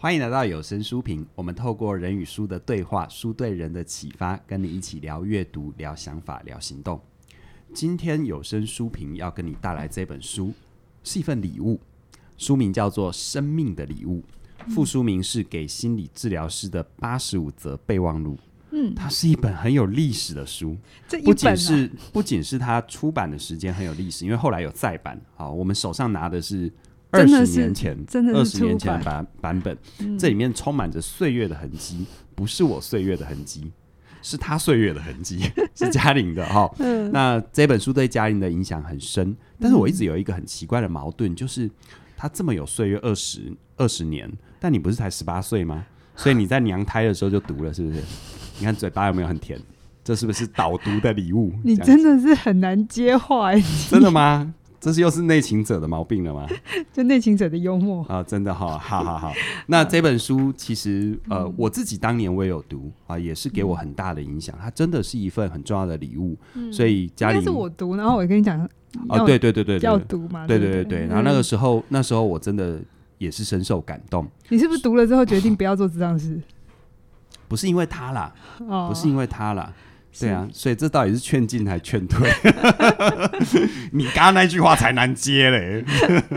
欢迎来到有声书评。我们透过人与书的对话，书对人的启发，跟你一起聊阅读、聊想法、聊行动。今天有声书评要跟你带来这本书，是一份礼物。书名叫做《生命的礼物》，副书名是《给心理治疗师的八十五则备忘录》。嗯，它是一本很有历史的书。这一本啊、不仅是不仅是它出版的时间很有历史，因为后来有再版。好，我们手上拿的是。二十年前，二十年前版版本，嗯、这里面充满着岁月的痕迹，不是我岁月的痕迹，是他岁月的痕迹，是嘉玲的哈。嗯、那这本书对嘉玲的影响很深，但是我一直有一个很奇怪的矛盾，就是他这么有岁月，二十二十年，但你不是才十八岁吗？所以你在娘胎的时候就读了，是不是？你看嘴巴有没有很甜？这是不是导读的礼物？你真的是很难接话，真的吗？这是又是内情者的毛病了吗？就内情者的幽默啊，真的哈，好好好。那这本书其实呃，嗯、我自己当年我也有读啊，也是给我很大的影响。它真的是一份很重要的礼物。嗯、所以家里，是我读，然后我跟你讲啊，对对对对，要读嘛，对对对对。然后那个时候，那时候我真的也是深受感动。你是不是读了之后决定不要做咨商师？不是因为他啦，哦、不是因为他啦。对啊，所以这到底是劝进还劝退？你刚刚那句话才难接嘞。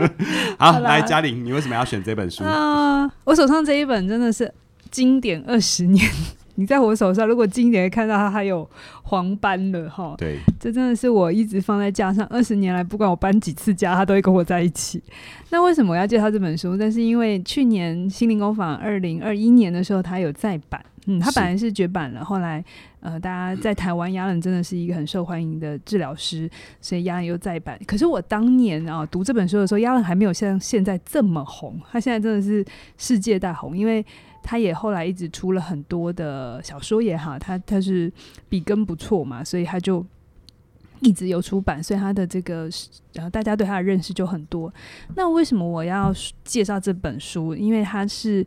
好，好来嘉玲，你为什么要选这本书？啊、呃，我手上这一本真的是经典二十年。你在我手上，如果今年看到它还有黄斑了哈。对，这真的是我一直放在架上二十年来，不管我搬几次家，它都会跟我在一起。那为什么我要介绍这本书？但是因为去年心灵工坊二零二一年的时候，它有再版。嗯，他本来是绝版了，后来呃，大家在台湾，亚伦真的是一个很受欢迎的治疗师，所以亚伦又再版。可是我当年啊读这本书的时候，亚伦还没有像现在这么红，他现在真的是世界大红，因为他也后来一直出了很多的小说也好，他他是笔耕不错嘛，所以他就一直有出版，所以他的这个然后大家对他的认识就很多。那为什么我要介绍这本书？因为他是。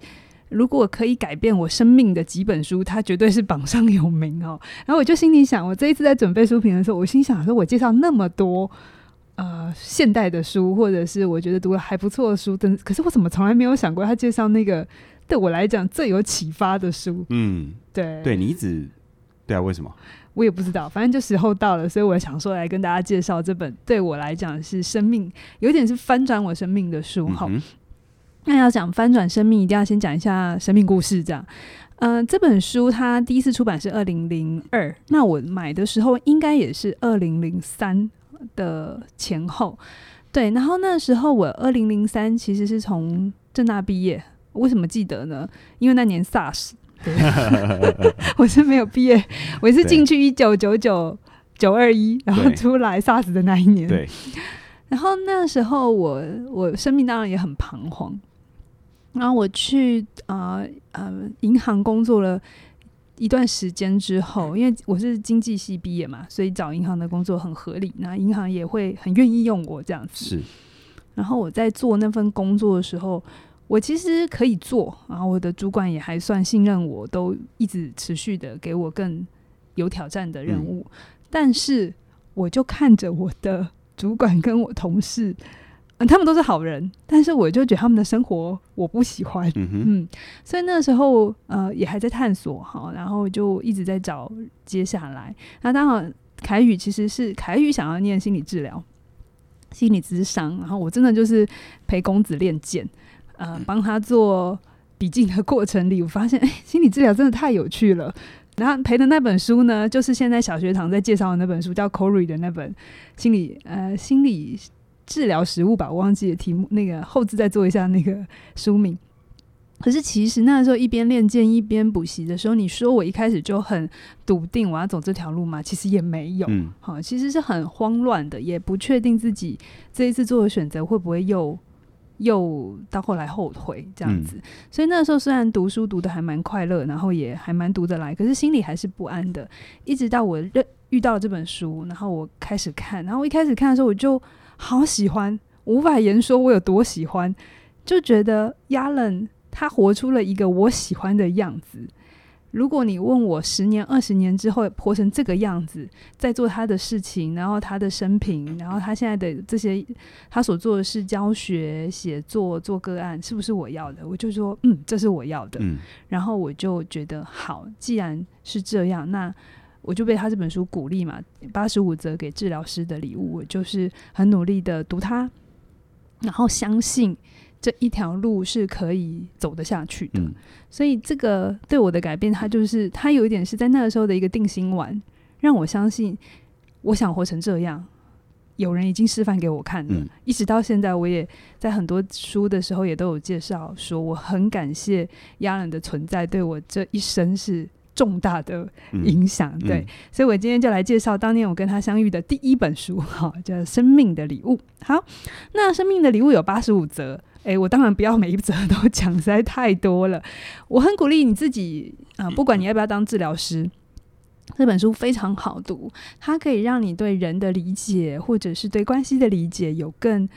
如果可以改变我生命的几本书，它绝对是榜上有名哦。然后我就心里想，我这一次在准备书评的时候，我心想说，我介绍那么多呃现代的书，或者是我觉得读了还不错的书，但可是我怎么从来没有想过他介绍那个对我来讲最有启发的书？嗯，对，对你一直对啊？为什么？我也不知道，反正就时候到了，所以我想说来跟大家介绍这本对我来讲是生命，有点是翻转我生命的书哈。嗯那要讲翻转生命，一定要先讲一下生命故事。这样，嗯、呃，这本书它第一次出版是二零零二，那我买的时候应该也是二零零三的前后。对，然后那时候我二零零三其实是从正大毕业，为什么记得呢？因为那年 SARS，对我是没有毕业，我是进去一九九九九二一，然后出来 SARS 的那一年。对，然后那时候我我生命当然也很彷徨。然后我去呃呃银行工作了一段时间之后，因为我是经济系毕业嘛，所以找银行的工作很合理。那银行也会很愿意用我这样子。是。然后我在做那份工作的时候，我其实可以做，然后我的主管也还算信任我，都一直持续的给我更有挑战的任务。嗯。但是我就看着我的主管跟我同事。嗯，他们都是好人，但是我就觉得他们的生活我不喜欢，嗯，嗯，所以那时候呃也还在探索哈，然后就一直在找接下来。那当然，凯宇其实是凯宇想要念心理治疗、心理咨商，然后我真的就是陪公子练剑，呃，帮他做笔记的过程里，我发现哎，心理治疗真的太有趣了。然后陪的那本书呢，就是现在小学堂在介绍的那本书，叫 Corey 的那本心理呃心理。治疗实务吧，我忘记了题目，那个后字再做一下那个书名。可是其实那时候一边练剑一边补习的时候，你说我一开始就很笃定我要走这条路吗？其实也没有，嗯，好，其实是很慌乱的，也不确定自己这一次做的选择会不会又又到后来后悔这样子。嗯，所以那时候虽然读书读的还蛮快乐，然后也还蛮读得来，可是心里还是不安的。一直到我认遇到了这本书，然后我开始看，然后我一开始看的时候我就。好喜欢，无法言说我有多喜欢，就觉得亚伦他活出了一个我喜欢的样子。如果你问我十年、二十年之后活成这个样子，在做他的事情，然后他的生平，然后他现在的这些，他所做的是教学、写作、做个案，是不是我要的？我就说，嗯，这是我要的。嗯，然后我就觉得好，既然是这样，那我就被他这本书鼓励嘛，八十五则给治疗师的礼物，我就是很努力的读它，然后相信。这一条路是可以走得下去的，嗯、所以这个对我的改变，它就是它有一点是在那个时候的一个定心丸，让我相信我想活成这样。有人已经示范给我看了，嗯、一直到现在，我也在很多书的时候也都有介绍说，我很感谢亚人的存在，对我这一生是重大的影响。嗯、对，嗯、所以我今天就来介绍当年我跟他相遇的第一本书，哈，叫《生命的礼物》。好，那《生命的礼物》有八十五则。诶、欸，我当然不要每一则都 讲，实在太多了。我很鼓励你自己啊、呃，不管你要不要当治疗师，这本书非常好读，它可以让你对人的理解，或者是对关系的理解有更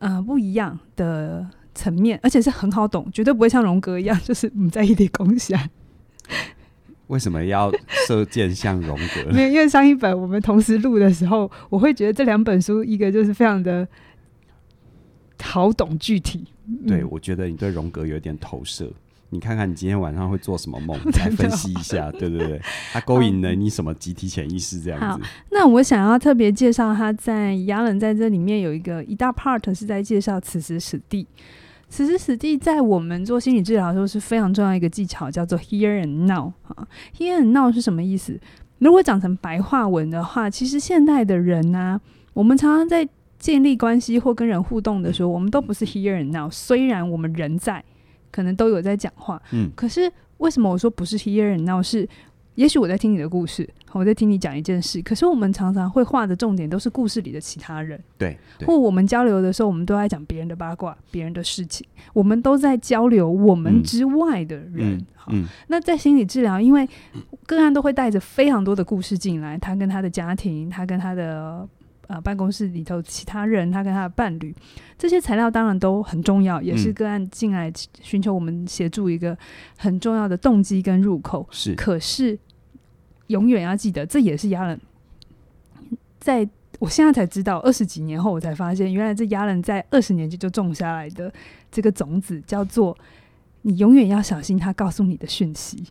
呃不一样的层面，而且是很好懂，绝对不会像荣格一样，就是你在意的共享。为什么要射箭像荣格？没有，因为上一本我们同时录的时候，我会觉得这两本书，一个就是非常的。好懂具体，对、嗯、我觉得你对荣格有点投射。你看看你今天晚上会做什么梦，来分析一下，对对对，他勾引了你什么集体潜意识这样子。好，那我想要特别介绍他在亚伦在这里面有一个一大 part 是在介绍此时此地。此时此地在我们做心理治疗的时候是非常重要一个技巧，叫做 here and now。啊，here and now 是什么意思？如果讲成白话文的话，其实现代的人呢、啊，我们常常在。建立关系或跟人互动的时候，我们都不是 here and now。虽然我们人在，可能都有在讲话，嗯，可是为什么我说不是 here and now？是也许我在听你的故事，我在听你讲一件事，可是我们常常会画的重点都是故事里的其他人，对，对或我们交流的时候，我们都在讲别人的八卦、别人的事情，我们都在交流我们之外的人。嗯、好，嗯、那在心理治疗，因为个案都会带着非常多的故事进来，他跟他的家庭，他跟他的。啊，办公室里头其他人，他跟他的伴侣，这些材料当然都很重要，也是个案进来寻求我们协助一个很重要的动机跟入口。是，可是永远要记得，这也是亚人。在我现在才知道，二十几年后我才发现，原来这亚人在二十年前就种下来的这个种子，叫做你永远要小心他告诉你的讯息，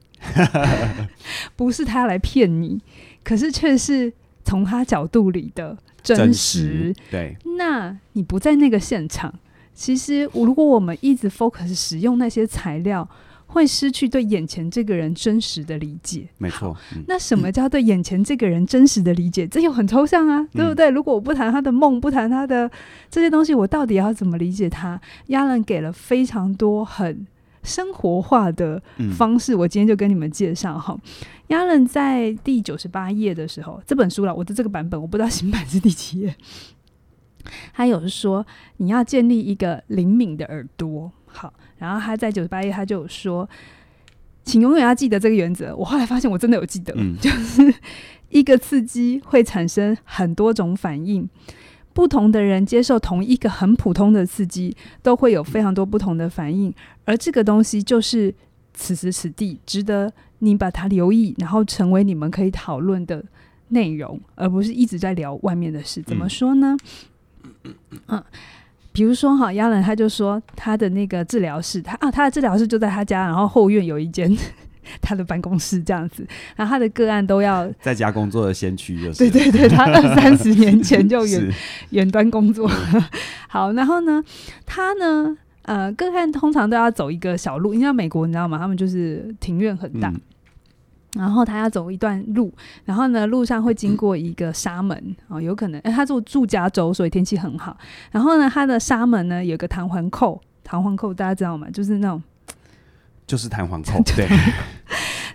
不是他来骗你，可是却是从他角度里的。真实，对。那你不在那个现场，其实如果我们一直 focus 使用那些材料，会失去对眼前这个人真实的理解。没错。嗯、那什么叫对眼前这个人真实的理解？嗯、这又很抽象啊，对不对？嗯、如果我不谈他的梦，不谈他的这些东西，我到底要怎么理解他？亚伦给了非常多很。生活化的方式，我今天就跟你们介绍哈。亚隆、嗯、在第九十八页的时候，这本书了，我的这个版本我不知道新版是第几页。他有说你要建立一个灵敏的耳朵，好，然后他在九十八页他就有说，请永远要记得这个原则。我后来发现我真的有记得，嗯、就是一个刺激会产生很多种反应。不同的人接受同一个很普通的刺激，都会有非常多不同的反应，而这个东西就是此时此地值得你把它留意，然后成为你们可以讨论的内容，而不是一直在聊外面的事。怎么说呢？嗯，比如说哈，亚伦他就说他的那个治疗室，他啊，他的治疗室就在他家，然后后院有一间。他的办公室这样子，然后他的个案都要在家工作的先驱就是对对对，他二三十年前就 远远端工作。好，然后呢，他呢，呃，个案通常都要走一个小路，因为美国你知道吗？他们就是庭院很大，嗯、然后他要走一段路，然后呢，路上会经过一个沙门哦、呃，有可能，哎，他住住加州，所以天气很好。然后呢，他的沙门呢有个弹簧扣，弹簧扣大家知道吗？就是那种。就是弹簧扣，对。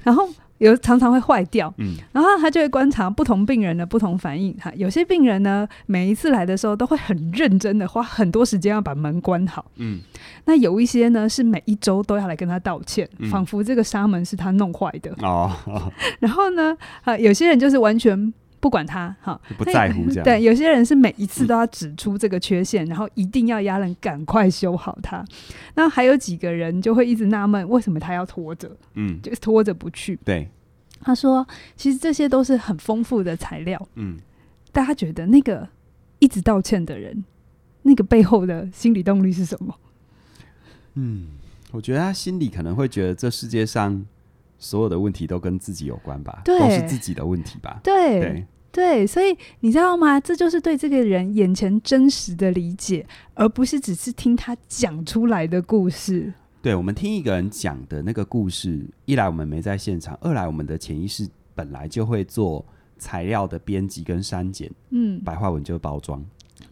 然后有常常会坏掉，嗯，然后他就会观察不同病人的不同反应。哈，有些病人呢，每一次来的时候都会很认真的花很多时间要把门关好，嗯。那有一些呢，是每一周都要来跟他道歉，嗯、仿佛这个纱门是他弄坏的哦。哦 然后呢，啊，有些人就是完全。不管他，哈，不在乎这样。对，有些人是每一次都要指出这个缺陷，嗯、然后一定要压人赶快修好它。那还有几个人就会一直纳闷，为什么他要拖着？嗯，就拖着不去。对，他说，其实这些都是很丰富的材料。嗯，大家觉得那个一直道歉的人，那个背后的心理动力是什么？嗯，我觉得他心里可能会觉得这世界上。所有的问题都跟自己有关吧，都是自己的问题吧。对对对，所以你知道吗？这就是对这个人眼前真实的理解，而不是只是听他讲出来的故事。对，我们听一个人讲的那个故事，一来我们没在现场，二来我们的潜意识本来就会做材料的编辑跟删减，嗯，白话文就包装，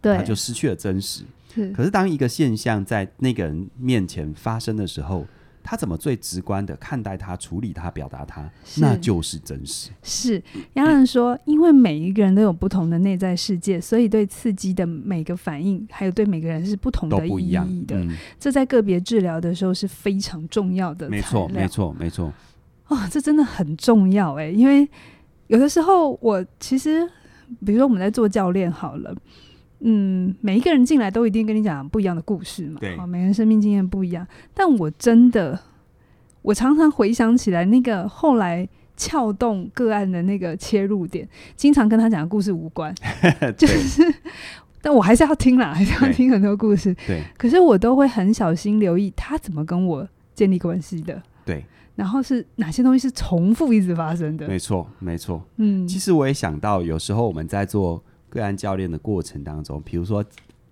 对，他就失去了真实。是，可是当一个现象在那个人面前发生的时候。他怎么最直观的看待他、处理他、表达他，那就是真实。是杨澜说，因为每一个人都有不同的内在世界，所以对刺激的每个反应，还有对每个人是不同的意义的。嗯、这在个别治疗的时候是非常重要的。没错，没错，没错。哦，这真的很重要哎，因为有的时候我其实，比如说我们在做教练好了。嗯，每一个人进来都一定跟你讲不一样的故事嘛。对，每个人生命经验不一样。但我真的，我常常回想起来，那个后来撬动个案的那个切入点，经常跟他讲的故事无关。就是，但我还是要听啦，还是要听很多故事。对。可是我都会很小心留意他怎么跟我建立关系的。对。然后是哪些东西是重复一直发生的？没错，没错。嗯，其实我也想到，有时候我们在做。个案教练的过程当中，比如说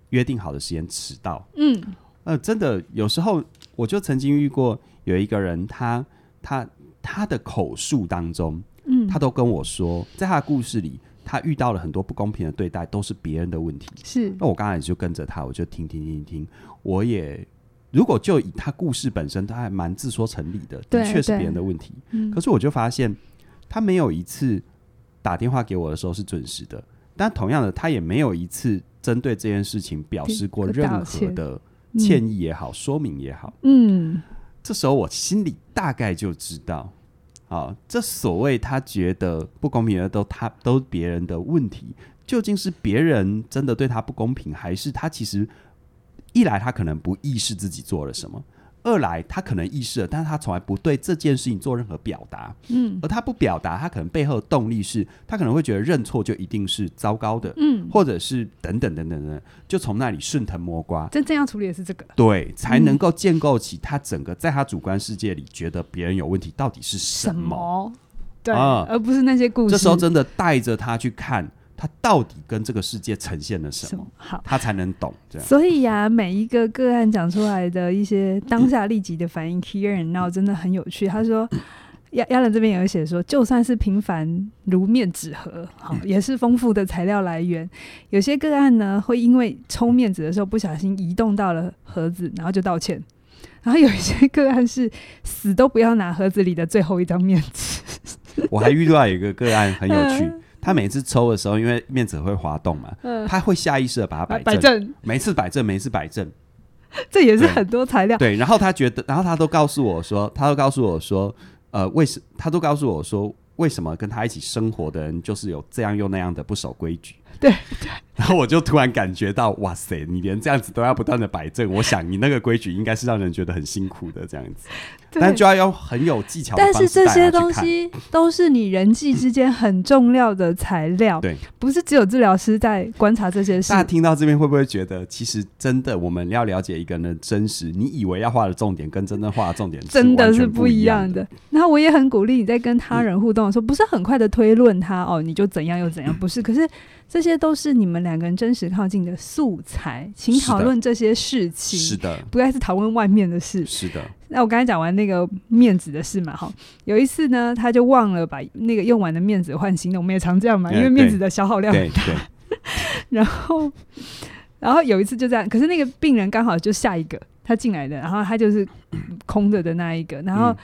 约定好的时间迟到，嗯，呃，真的有时候我就曾经遇过有一个人他，他他他的口述当中，嗯，他都跟我说，在他的故事里，他遇到了很多不公平的对待，都是别人的问题。是，那我刚才就跟着他，我就听听听听，我也如果就以他故事本身，他还蛮自说成理的，的确是别人的问题。嗯，可是我就发现他没有一次打电话给我的时候是准时的。但同样的，他也没有一次针对这件事情表示过任何的歉意也好，嗯、说明也好。嗯，这时候我心里大概就知道，啊，这所谓他觉得不公平的都他都别人的问题，究竟是别人真的对他不公平，还是他其实一来他可能不意识自己做了什么？二来，他可能意识了，但是他从来不对这件事情做任何表达。嗯，而他不表达，他可能背后的动力是，他可能会觉得认错就一定是糟糕的。嗯，或者是等等等等等，就从那里顺藤摸瓜。真正要处理的是这个，对，才能够建构起他整个在他主观世界里觉得别人有问题到底是什么？什么对，啊，而不是那些故事。这时候真的带着他去看。他到底跟这个世界呈现了什么？好，他才能懂这样。所以呀、啊，每一个个案讲出来的一些当下立即的反应，Here and Now 真的很有趣。他说，亚亚伦这边有写说，就算是平凡如面纸盒，好，也是丰富的材料来源。有些个案呢，会因为抽面纸的时候不小心移动到了盒子，然后就道歉。然后有一些个案是死都不要拿盒子里的最后一张面纸。我还遇到一个个案很有趣。他每次抽的时候，因为面子会滑动嘛，嗯、他会下意识的把它摆正，摆正，每次摆正，每次摆正，这也是很多材料。对，然后他觉得，然后他都告诉我说，他都告诉我说，呃，为什？他都告诉我说，为什么跟他一起生活的人就是有这样又那样的不守规矩？对对，然后我就突然感觉到，哇塞，你连这样子都要不断的摆正，我想你那个规矩应该是让人觉得很辛苦的这样子，但就要用很有技巧的。但是这些东西都是你人际之间很重要的材料，对，不是只有治疗师在观察这些事。大家听到这边会不会觉得，其实真的我们要了解一个人的真实，你以为要画的重点跟真正画的重点真的是不一样的。然后我也很鼓励你在跟他人互动的时候，不是很快的推论他哦，你就怎样又怎样，不是，可是。这些都是你们两个人真实靠近的素材，请讨论这些事情。是的，不该是讨论外面的事。是的。那我刚才讲完那个面子的事嘛，哈，有一次呢，他就忘了把那个用完的面子换新的。我们也常这样嘛，因为面子的消耗量很大。然后，然后有一次就这样，可是那个病人刚好就下一个他进来的，然后他就是空着的那一个，然后、嗯、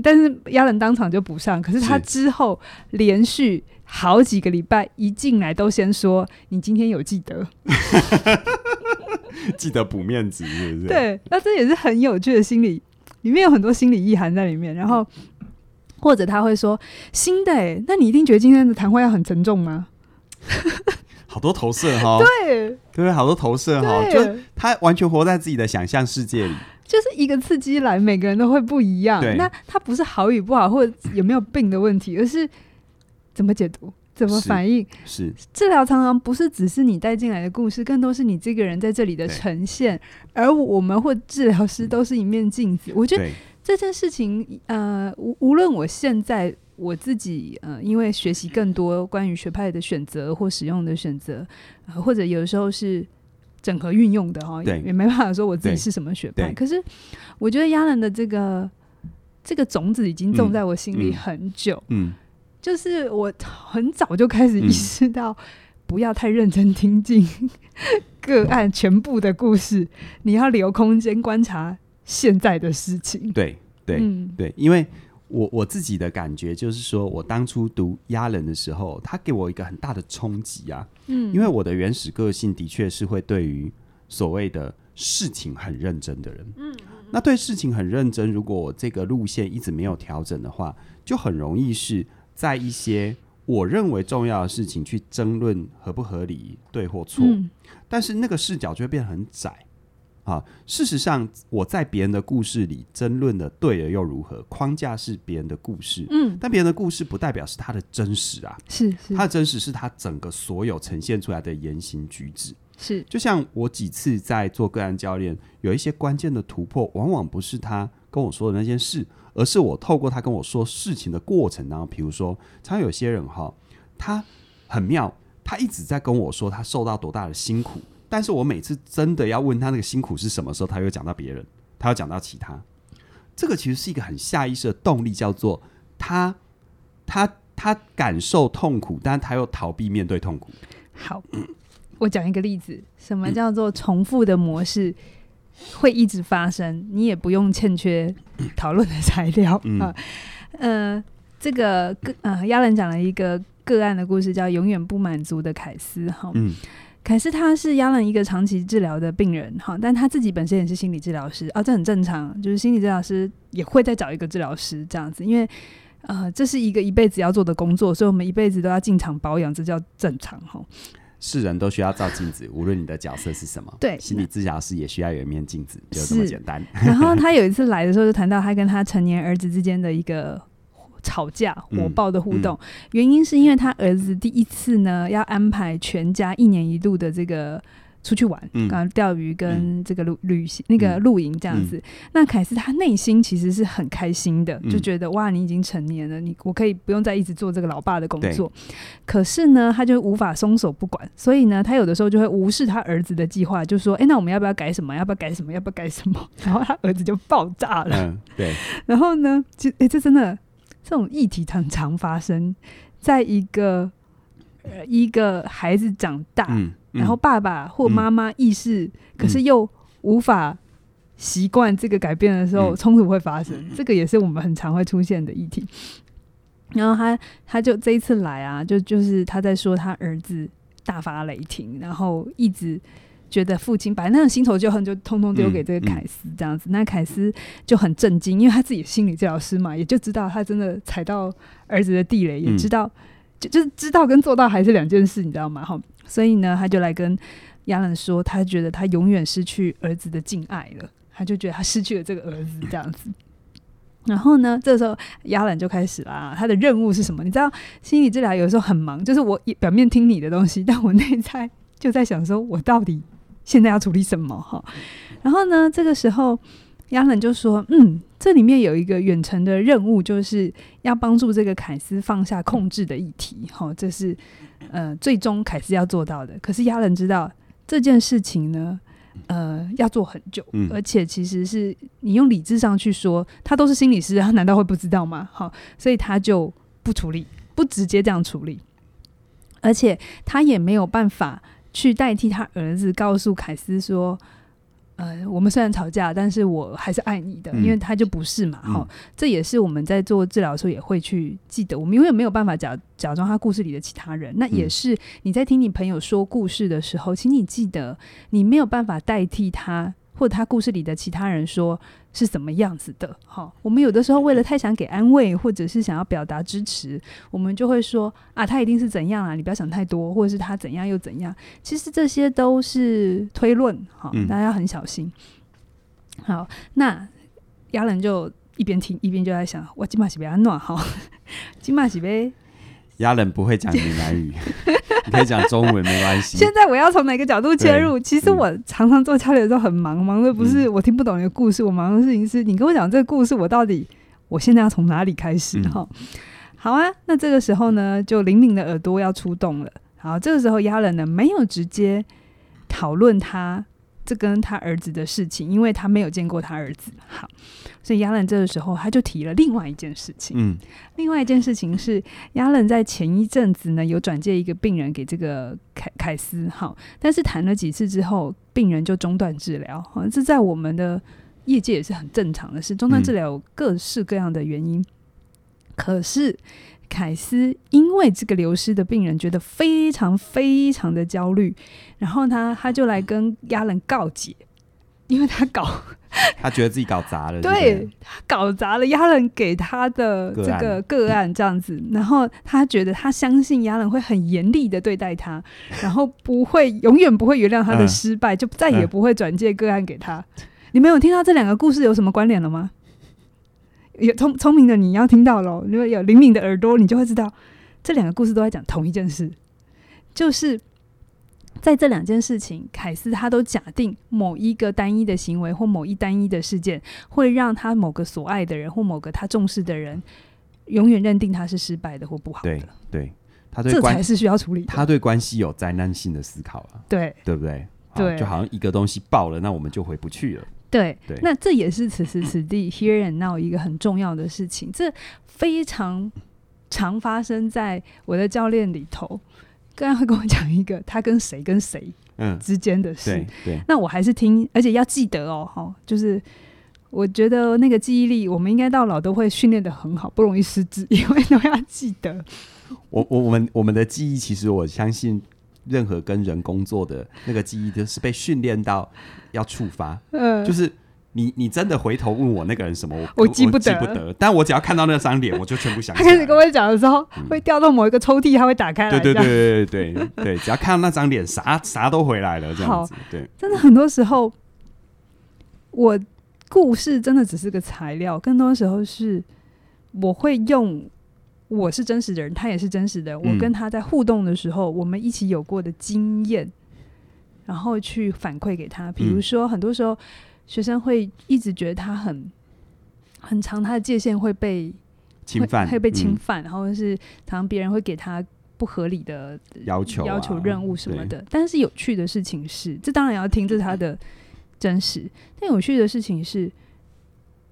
但是亚伦当场就补上，可是他之后连续。好几个礼拜一进来都先说，你今天有记得，记得补面子是不是？对，那这也是很有趣的心理，里面有很多心理意涵在里面。然后或者他会说新的、欸，那你一定觉得今天的谈话要很沉重吗？好多投射哈，对，对，好多投射哈，就他完全活在自己的想象世界里，就是一个刺激来，每个人都会不一样。那他不是好与不好，或者有没有病的问题，而是怎么解读、怎么反应。是，是治疗常常不是只是你带进来的故事，更多是你这个人在这里的呈现。而我们或治疗师都是一面镜子。我觉得这件事情，呃，无无论我现在。我自己呃，因为学习更多关于学派的选择或使用的选择，呃，或者有的时候是整合运用的哈，也也没办法说我自己是什么学派。可是我觉得亚兰的这个这个种子已经种在我心里很久，嗯，嗯，就是我很早就开始意识到，不要太认真听进个案全部的故事，你要留空间观察现在的事情。对对、嗯、对，因为。我我自己的感觉就是说，我当初读压人的时候，他给我一个很大的冲击啊。嗯，因为我的原始个性的确是会对于所谓的事情很认真的人。嗯，那对事情很认真，如果我这个路线一直没有调整的话，就很容易是在一些我认为重要的事情去争论合不合理、对或错。嗯，但是那个视角就会变得很窄。啊，事实上，我在别人的故事里争论的对了又如何？框架是别人的故事，嗯，但别人的故事不代表是他的真实啊，是，是他的真实是他整个所有呈现出来的言行举止，是。就像我几次在做个案教练，有一些关键的突破，往往不是他跟我说的那件事，而是我透过他跟我说事情的过程当中，比如说，常有些人哈，他很妙，他一直在跟我说他受到多大的辛苦。但是我每次真的要问他那个辛苦是什么时候，他又讲到别人，他又讲到其他，这个其实是一个很下意识的动力，叫做他他他感受痛苦，但他又逃避面对痛苦。好，嗯、我讲一个例子，什么叫做重复的模式会一直发生？你也不用欠缺 讨论的材料、嗯、啊。呃，这个个呃，亚伦讲了一个个案的故事，叫永远不满足的凯斯。哈，嗯。凯斯他是亚伦一个长期治疗的病人，哈，但他自己本身也是心理治疗师啊，这很正常，就是心理治疗师也会再找一个治疗师这样子，因为呃，这是一个一辈子要做的工作，所以我们一辈子都要进场保养，这叫正常哈。是人都需要照镜子，无论你的角色是什么，对，心理治疗师也需要有一面镜子，就这么简单。然后他有一次来的时候，就谈到他跟他成年儿子之间的一个。吵架火爆的互动，嗯嗯，原因是因为他儿子第一次呢要安排全家一年一度的这个出去玩，嗯刚钓鱼跟这个旅旅行那个露营这样子。那凯斯他内心其实是很开心的，就觉得哇，你已经成年了，你我可以不用再一直做这个老爸的工作。可是呢，他就无法松手不管，所以呢，他有的时候就会无视他儿子的计划，就说：“哎、欸，那我们要不要改什么？要不要改什么？要不要改什么？” 然后他儿子就爆炸了。嗯、对。然后呢，就哎、欸，这真的。这种议题常常发生在一个呃一个孩子长大，然后爸爸或妈妈意识，嗯、可是又无法习惯这个改变的时候，冲、嗯、突会发生。嗯、这个也是我们很常会出现的议题。然后他他就这一次来啊，就就是他在说他儿子大发雷霆，然后一直。觉得父亲把那种新仇旧恨就通通丢给这个凯斯这样子，那凯斯就很震惊，因为他自己心理治疗师嘛，也就知道他真的踩到儿子的地雷，也知道、嗯、就就是知道跟做到还是两件事，你知道吗？哈，所以呢，他就来跟亚兰说，他觉得他永远失去儿子的敬爱了，他就觉得他失去了这个儿子这样子。然后呢，这时候亚兰就开始啦，他的任务是什么？你知道，心理治疗有时候很忙，就是我表面听你的东西，但我内在就在想说，我到底。现在要处理什么哈？然后呢，这个时候亚伦就说：“嗯，这里面有一个远程的任务，就是要帮助这个凯斯放下控制的议题。哈，这是呃，最终凯斯要做到的。可是亚伦知道这件事情呢，呃，要做很久，而且其实是你用理智上去说，他都是心理师，他难道会不知道吗？好，所以他就不处理，不直接这样处理，而且他也没有办法。”去代替他儿子告诉凯斯说：“呃，我们虽然吵架，但是我还是爱你的，嗯、因为他就不是嘛。哈、嗯，这也是我们在做治疗的时候也会去记得。我们永远没有办法假假装他故事里的其他人。那也是你在听你朋友说故事的时候，请你记得，你没有办法代替他。”或者他故事里的其他人说是怎么样子的。好，我们有的时候为了太想给安慰，或者是想要表达支持，我们就会说啊，他一定是怎样啊，你不要想太多，或者是他怎样又怎样。其实这些都是推论，好，大家要很小心。好，那亚伦就一边听一边就在想，我今晚是被安暖哈，今晚是被。亚人不会讲闽南语，你可以讲中文没关系。现在我要从哪个角度切入？其实我常常做交流的时候很忙，忙的不是我听不懂一个故事，嗯、我忙的事情是你跟我讲这个故事，我到底我现在要从哪里开始？哈、嗯，好啊，那这个时候呢，就灵敏的耳朵要出动了。好，这个时候亚人呢没有直接讨论他。这跟他儿子的事情，因为他没有见过他儿子，好，所以亚伦这个时候他就提了另外一件事情。嗯，另外一件事情是亚伦在前一阵子呢有转介一个病人给这个凯凯斯，好，但是谈了几次之后，病人就中断治疗，好，这在我们的业界也是很正常的事，中断治疗有各式各样的原因，嗯、可是。凯斯因为这个流失的病人觉得非常非常的焦虑，然后他他就来跟亚伦告解，因为他搞 他觉得自己搞砸了，对，他搞砸了亚伦给他的这个个案这样子，然后他觉得他相信亚伦会很严厉的对待他，然后不会永远不会原谅他的失败，就再也不会转借个案给他。你们有听到这两个故事有什么关联了吗？有聪聪明的你要听到喽，如果有灵敏的耳朵，你就会知道这两个故事都在讲同一件事，就是在这两件事情，凯斯他都假定某一个单一的行为或某一单一的事件会让他某个所爱的人或某个他重视的人永远认定他是失败的或不好的。对，对，他对这才是需要处理的。他对关系有灾难性的思考了，对，对不对？对，就好像一个东西爆了，那我们就回不去了。对，对，那这也是此时此地 here and now 一个很重要的事情，这非常常发生在我的教练里头。刚刚会跟我讲一个他跟谁跟谁嗯之间的事，嗯、对，对，那我还是听，而且要记得哦，哈，就是我觉得那个记忆力，我们应该到老都会训练的很好，不容易失智，因为都要记得。我我我们我们的记忆，其实我相信。任何跟人工作的那个记忆，就是被训练到要触发。嗯，就是你，你真的回头问我那个人什么，我我记不得，记不得。但我只要看到那张脸，我就全部想起来。他开始跟我讲的时候，嗯、会调到某一个抽屉，他会打开来。对对对对对对对，只要看到那张脸，啥啥都回来了。这样子，对。真的很多时候，我故事真的只是个材料，更多时候是我会用。我是真实的人，他也是真实的。我跟他在互动的时候，嗯、我们一起有过的经验，然后去反馈给他。比如说，很多时候学生会一直觉得他很很长，他的界限会被侵犯，会被侵犯，嗯、然后是常常别人会给他不合理的要求、要求任务什么的。但是有趣的事情是，这当然要听，这是他的真实。但有趣的事情是。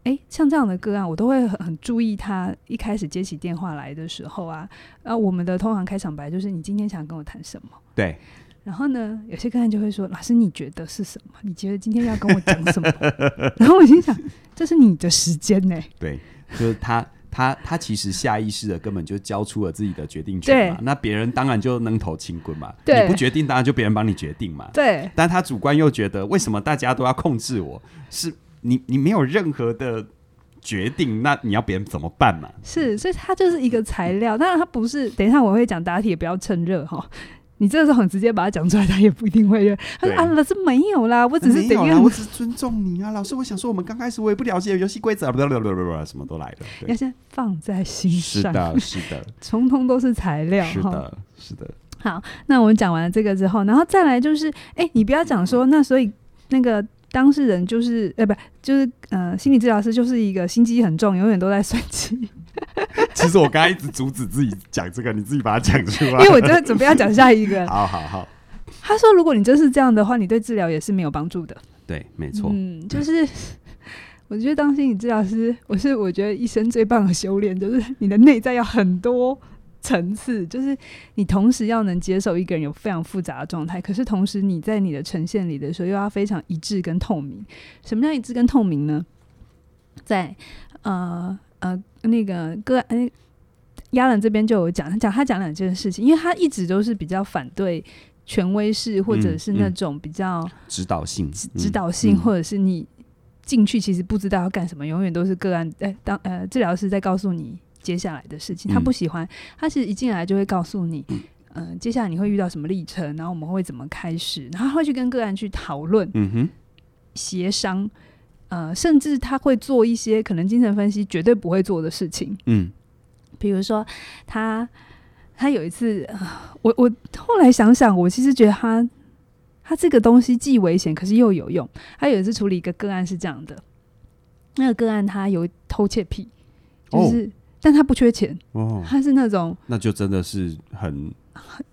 哎，像这样的个案，我都会很很注意他一开始接起电话来的时候啊，啊，我们的通常开场白就是你今天想跟我谈什么？对。然后呢，有些个案就会说：“老师，你觉得是什么？你觉得今天要跟我讲什么？” 然后我心想：“这是你的时间呢。”对，就是他，他，他其实下意识的根本就交出了自己的决定权嘛。那别人当然就扔头轻棍嘛。对。你不决定，当然就别人帮你决定嘛。对。但他主观又觉得，为什么大家都要控制我？是。你你没有任何的决定，那你要别人怎么办嘛？是，所以它就是一个材料。当然，它不是。等一下我会讲答题，也不要趁热哈。你这个时候很直接把它讲出来，他也不一定会认。他说：“啊，老师没有啦，我只是怎样，我只是尊重你啊，老师。我想说，我们刚开始我也不了解游戏规则，不不不不不，什么都来了。要先放在心上。是的，是的，通通都是材料。是的，是的。好，那我们讲完了这个之后，然后再来就是，哎、欸，你不要讲说，那所以那个。当事人就是呃，不就是呃，心理治疗师就是一个心机很重，永远都在算计。其实我刚才一直阻止自己讲这个，你自己把它讲出来。因为我就准备要讲下一个。好好好。他说：“如果你真是这样的话，你对治疗也是没有帮助的。”对，没错。嗯，就是我觉得当心理治疗师，我是我觉得一生最棒的修炼，就是你的内在要很多。层次 就是你同时要能接受一个人有非常复杂的状态，可是同时你在你的呈现里的时候又要非常一致跟透明。什么叫一致跟透明呢？在呃呃那个个案，亚伦这边就有讲，他讲他讲两件事情，因为他一直都是比较反对权威式，或者是那种比较指导性、指导性，或者是你进去其实不知道要干什么，永远都是个案。哎、欸，当呃治疗师在告诉你接下来的事情，他不喜欢，他其实一进来就会告诉你，嗯、呃，接下来你会遇到什么历程，然后我们会怎么开始，然后会去跟个案去讨论，嗯哼，协商，呃，甚至他会做一些可能精神分析绝对不会做的事情，嗯，比如说他。他有一次，我我后来想想，我其实觉得他他这个东西既危险，可是又有用。他有一次处理一个个案是这样的，那个个案他有偷窃癖，就是、哦、但他不缺钱，哦，他是那种那就真的是很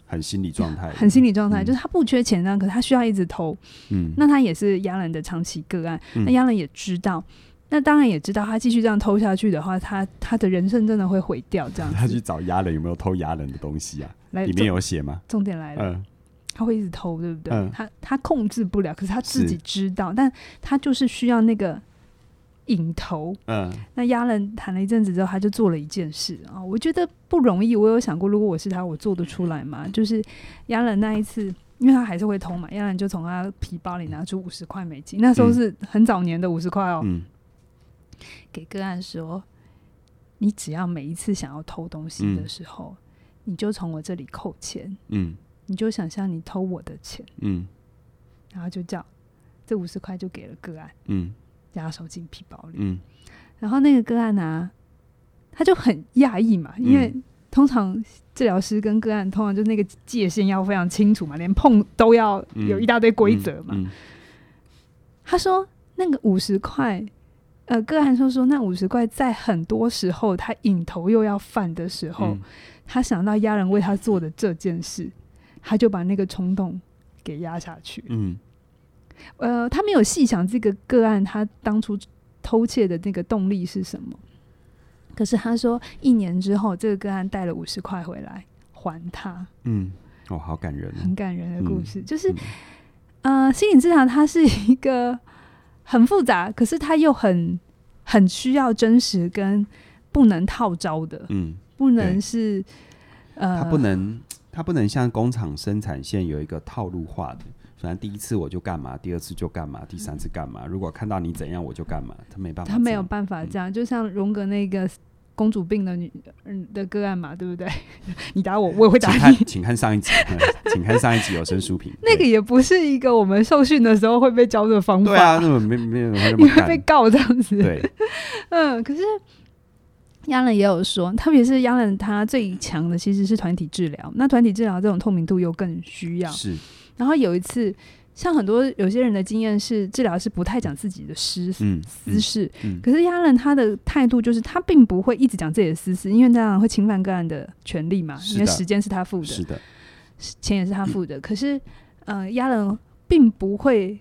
很心理状态，很心理状态，嗯、就是他不缺钱，呢可是他需要一直偷，嗯，那他也是亚人的长期个案，嗯、那亚人也知道。那当然也知道，他继续这样偷下去的话，他他的人生真的会毁掉。这样，他去找亚人有没有偷亚人的东西啊？来里面有写吗？重点来了，嗯、他会一直偷，对不对？嗯、他他控制不了，可是他自己知道，但他就是需要那个引头。嗯，那亚人谈了一阵子之后，他就做了一件事啊，我觉得不容易。我有想过，如果我是他，我做得出来吗？就是亚人那一次。因为他还是会偷嘛，亚人就从他皮包里拿出五十块美金，那时候是很早年的五十块哦。嗯给个案说，你只要每一次想要偷东西的时候，嗯、你就从我这里扣钱，嗯，你就想象你偷我的钱，嗯，然后就叫这五十块就给了个案，嗯，让他收进皮包里，嗯，然后那个个案呢、啊，他就很讶异嘛，因为通常治疗师跟个案通常就那个界限要非常清楚嘛，连碰都要有一大堆规则嘛。嗯嗯嗯、他说那个五十块。呃，个案说说那五十块，在很多时候他瘾头又要犯的时候，嗯、他想到压人为他做的这件事，他就把那个冲动给压下去。嗯，呃，他没有细想这个个案他当初偷窃的那个动力是什么。可是他说，一年之后，这个个案带了五十块回来还他。嗯，哦，好感人，很感人的故事，嗯、就是，呃，心理治疗它是一个。很复杂，可是它又很很需要真实跟不能套招的，嗯，不能是呃，它不能它不能像工厂生产线有一个套路化的，反正第一次我就干嘛，第二次就干嘛，第三次干嘛，如果看到你怎样我就干嘛，他没办法，他没有办法这样，嗯、就像荣格那个。公主病的女嗯的个案嘛，对不对？你打我，我也会打你。请看，请看上一集，请看上一集有声书评。那个也不是一个我们受训的时候会被教的方法。对啊，那么没没有，你会被告这样子。对，嗯，可是亚伦也有说，特别是亚伦他最强的其实是团体治疗。那团体治疗这种透明度又更需要。是。然后有一次。像很多有些人的经验是，治疗师不太讲自己的私、嗯、私事，可是亚伦他的态度就是他并不会一直讲自己的私事，因为这样会侵犯个案的权利嘛。的因为时间是他付的，是的，钱也是他付的。嗯、可是，呃，亚伦并不会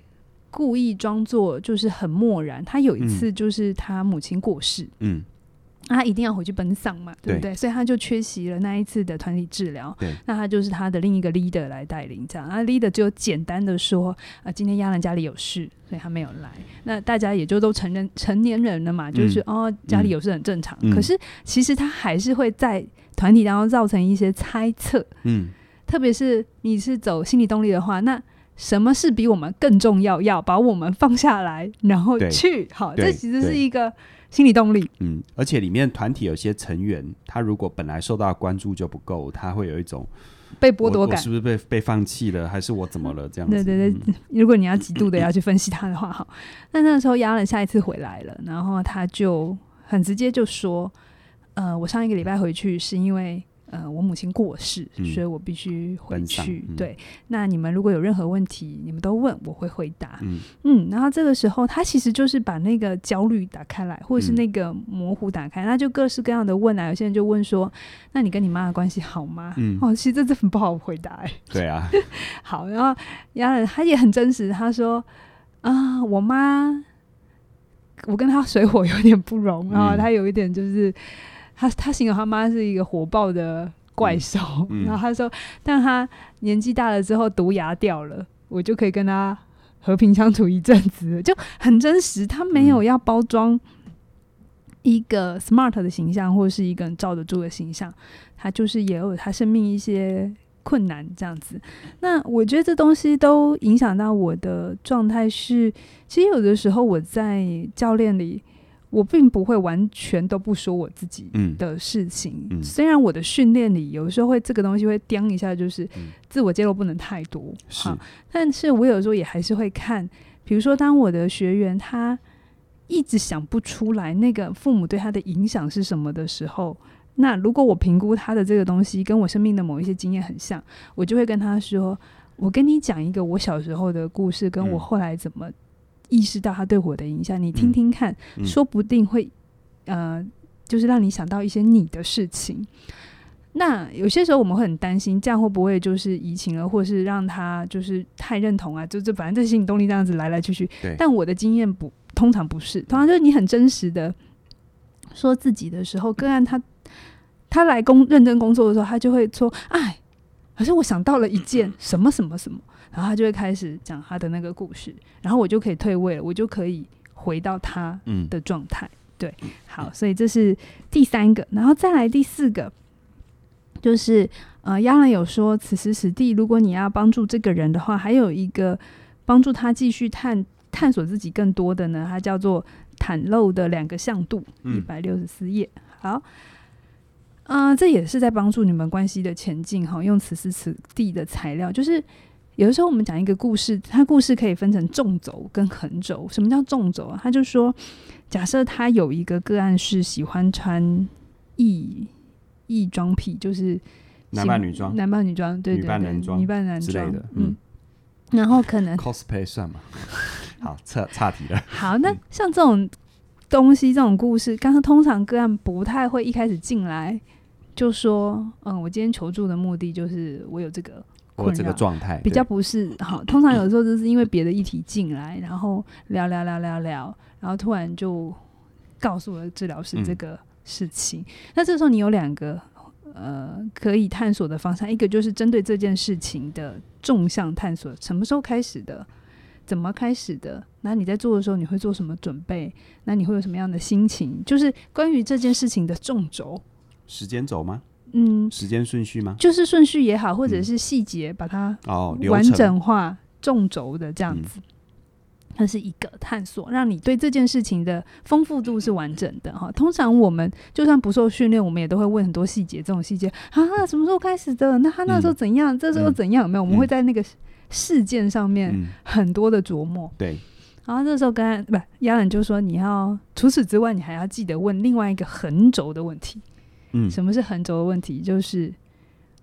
故意装作就是很漠然。他有一次就是他母亲过世，嗯。嗯他一定要回去奔丧嘛，对不对？对，所以他就缺席了那一次的团体治疗。那他就是他的另一个 leader 来带领这样。那，leader 就简单的说，啊，今天亚人家里有事，所以他没有来。那大家也就都承认成年人了嘛，就是、嗯、哦，家里有事很正常。嗯、可是其实他还是会在团体当中造成一些猜测。嗯，特别是你是走心理动力的话，那什么事比我们更重要？要把我们放下来，然后去好，这其实是一个。心理动力，嗯，而且里面团体有些成员，他如果本来受到关注就不够，他会有一种被剥夺感，是不是被被放弃了，还是我怎么了？这样子，对对对。嗯、如果你要极度的要去分析他的话，哈，那那时候亚伦下一次回来了，然后他就很直接就说，呃，我上一个礼拜回去是因为。呃，我母亲过世，嗯、所以我必须回去。嗯、对，那你们如果有任何问题，你们都问，我会回答。嗯，嗯，然后这个时候，他其实就是把那个焦虑打开来，或者是那个模糊打开，那、嗯、就各式各样的问啊。有些人就问说：“那你跟你妈的关系好吗？”嗯，哦，其实这这很不好回答、欸。对啊。好，然后然后他也很真实，他说：“啊，我妈，我跟她水火有点不容，然后他有一点就是。”他他形容他妈是一个火爆的怪兽，嗯嗯、然后他说，但他年纪大了之后毒牙掉了，我就可以跟他和平相处一阵子，就很真实。他没有要包装一个 smart 的形象，或是一个人罩得住的形象，他就是也有他生命一些困难这样子。那我觉得这东西都影响到我的状态是，其实有的时候我在教练里。我并不会完全都不说我自己的事情，嗯。嗯、虽然我的训练里有时候会这个东西会颠一下，就是自我揭露不能太多，好、嗯，但是我有时候也还是会看，比如说当我的学员他一直想不出来那个父母对他的影响是什么的时候，那如果我评估他的这个东西跟我生命的某一些经验很像，我就会跟他说：“我跟你讲一个我小时候的故事，跟我后来怎么。”意识到他对我的影响，你听听看，说不定会，呃，就是让你想到一些你的事情。那有些时候我们会很担心，这样会不会就是移情了，或是让他就是太认同啊？就这反正这吸引动力这样子来来去去。但我的经验不，通常不是，通常就是你很真实的说自己的时候，个案他他来工认真工作的时候，他就会说，哎，可是我想到了一件什么什么什么。然后他就会开始讲他的那个故事，然后我就可以退位了，我就可以回到他的状态。嗯、对，好，所以这是第三个，然后再来第四个，就是呃，亚兰有说，此时此地，如果你要帮助这个人的话，还有一个帮助他继续探探索自己更多的呢，它叫做袒露的两个向度，一百六十四页。好，嗯、呃，这也是在帮助你们关系的前进哈。用此时此地的材料，就是。有的时候我们讲一个故事，它故事可以分成纵轴跟横轴。什么叫纵轴啊？他就说，假设他有一个个案是喜欢穿异异装癖，就是男扮女装，男扮女装，对对对，女扮男装，女扮男装之类的。嗯，然后可能 cosplay 算吗？好，岔岔题了。好，那像这种东西，这种故事，刚刚通常个案不太会一开始进来就说，嗯，我今天求助的目的就是我有这个。我这个状态比较不是好，通常有时候就是因为别的议题进来，然后聊聊聊聊聊，然后突然就告诉了治疗师这个事情。嗯、那这时候你有两个呃可以探索的方向，一个就是针对这件事情的纵向探索，什么时候开始的，怎么开始的？那你在做的时候你会做什么准备？那你会有什么样的心情？就是关于这件事情的纵轴，时间轴吗？嗯，时间顺序吗？就是顺序也好，或者是细节，把它哦完整化、纵轴的这样子，它、嗯、是一个探索，让你对这件事情的丰富度是完整的哈。通常我们就算不受训练，我们也都会问很多细节，这种细节啊，什么时候开始的？那他那时候怎样？嗯、这时候怎样？有没有？我们会在那个事件上面很多的琢磨。对、嗯，然后这时候刚刚不，亚兰就说你要除此之外，你还要记得问另外一个横轴的问题。嗯，什么是横轴的问题？就是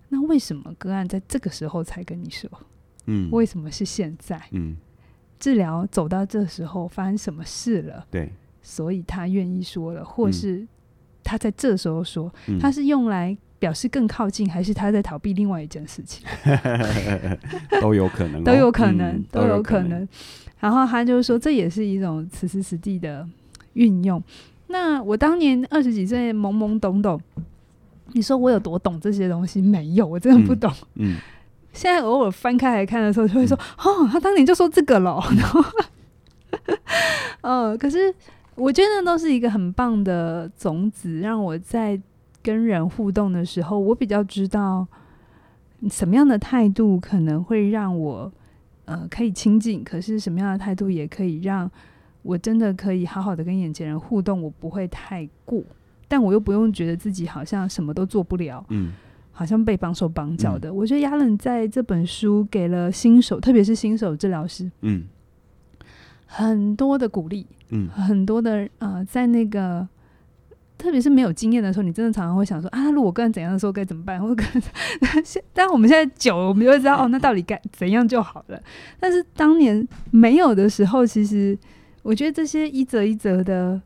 那为什么个案在这个时候才跟你说？嗯，为什么是现在？嗯，治疗走到这时候发生什么事了？对，所以他愿意说了，或是他在这时候说，嗯、他是用来表示更靠近，还是他在逃避另外一件事情？都有可能、哦，都有可能，嗯、都有可能。然后他就说，这也是一种此时此地的运用。那我当年二十几岁懵懵懂懂，你说我有多懂这些东西？没有，我真的不懂。嗯，嗯现在偶尔翻开来看的时候，就会说：“嗯、哦，他当年就说这个了。”然后，呃，可是我觉得那都是一个很棒的种子，让我在跟人互动的时候，我比较知道什么样的态度可能会让我呃可以亲近，可是什么样的态度也可以让。我真的可以好好的跟眼前人互动，我不会太过，但我又不用觉得自己好像什么都做不了，嗯，好像被绑手绑脚的。嗯、我觉得亚伦在这本书给了新手，特别是新手治疗师，嗯，很多的鼓励，嗯，很多的呃，在那个特别是没有经验的时候，你真的常常会想说啊，如果个人怎样的时候该怎么办？或者，但我们现在久了，我们就会知道哦，那到底该怎样就好了。但是当年没有的时候，其实。我觉得这些一则一则的，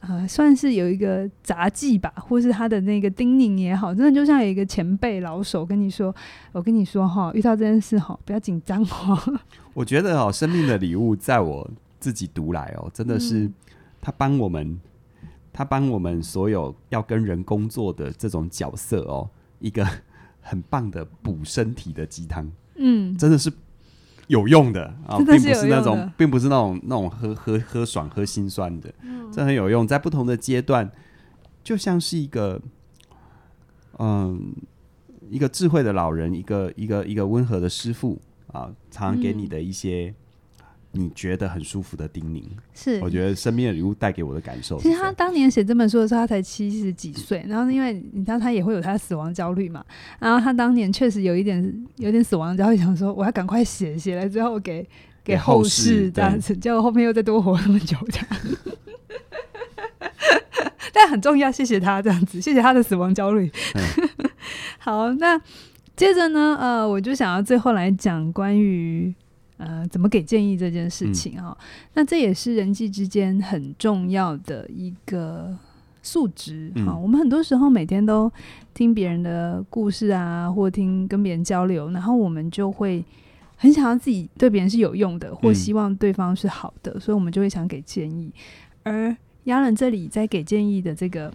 呃，算是有一个杂技吧，或是他的那个叮咛也好，真的就像有一个前辈老手跟你说：“我跟你说哈，遇到这件事哈，不要紧张哦。”我觉得哦，生命的礼物，在我自己读来哦，真的是他帮我们，他帮我们所有要跟人工作的这种角色哦，一个很棒的补身体的鸡汤。嗯，真的是。有用的啊，并不是那种，并不是那种那种喝喝喝爽喝心酸的，嗯、这很有用。在不同的阶段，就像是一个，嗯，一个智慧的老人，一个一个一个温和的师傅啊，常常给你的一些你觉得很舒服的叮咛。是，我觉得生命的礼物带给我的感受。其实他当年写这本书的时候，他才七十几岁，然后因为你知道他也会有他的死亡焦虑嘛，然后他当年确实有一点有点死亡焦虑，想说我要赶快写，写了之后给给后世这样子，结果后面又再多活那么久这样。但很重要，谢谢他这样子，谢谢他的死亡焦虑。嗯、好，那接着呢，呃，我就想要最后来讲关于呃怎么给建议这件事情哈、哦。嗯、那这也是人际之间很重要的一个素质哈、嗯哦。我们很多时候每天都听别人的故事啊，或听跟别人交流，然后我们就会很想要自己对别人是有用的，或希望对方是好的，嗯、所以我们就会想给建议，而。亚伦这里在给建议的这个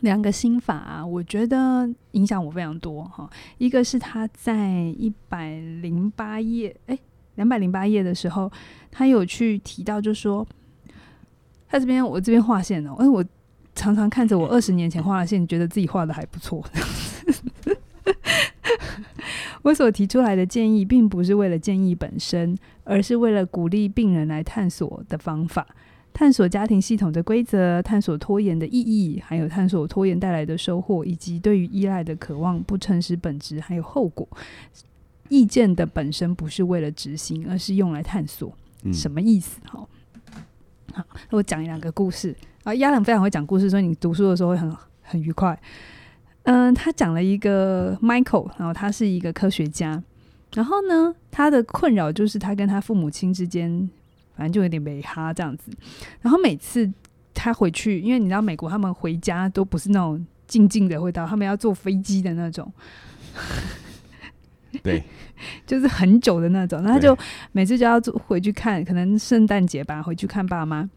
两个心法啊，我觉得影响我非常多哈。一个是他在一百零八页，哎，两百零八页的时候，他有去提到，就说他这边我这边画线哦，哎，我常常看着我二十年前画的线，觉得自己画的还不错。我所提出来的建议，并不是为了建议本身，而是为了鼓励病人来探索的方法。探索家庭系统的规则，探索拖延的意义，还有探索拖延带来的收获，以及对于依赖的渴望、不诚实本质还有后果。意见的本身不是为了执行，而是用来探索。嗯、什么意思？好，好，我讲一两个故事啊。亚伦非常会讲故事，所以你读书的时候会很很愉快。嗯，他讲了一个 Michael，然后他是一个科学家，然后呢，他的困扰就是他跟他父母亲之间。反正就有点没哈这样子，然后每次他回去，因为你知道美国他们回家都不是那种静静的回到，他们要坐飞机的那种，对，就是很久的那种。然后他就每次就要回去看，可能圣诞节吧，回去看爸妈。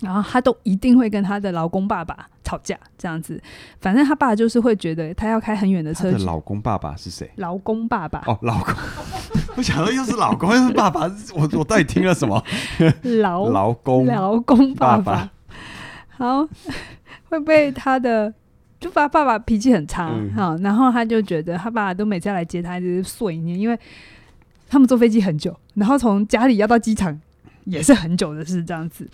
然后他都一定会跟他的老公爸爸吵架，这样子。反正他爸就是会觉得他要开很远的车。老公爸爸是谁？老公爸爸哦，老公。我想说又是老公又是爸爸，我我到底听了什么？老老公老公爸爸。好，会被他的就爸爸爸脾气很差，嗯、好，然后他就觉得他爸爸都每次要来接他就是碎念，因为他们坐飞机很久，然后从家里要到机场也是很久的事，这样子。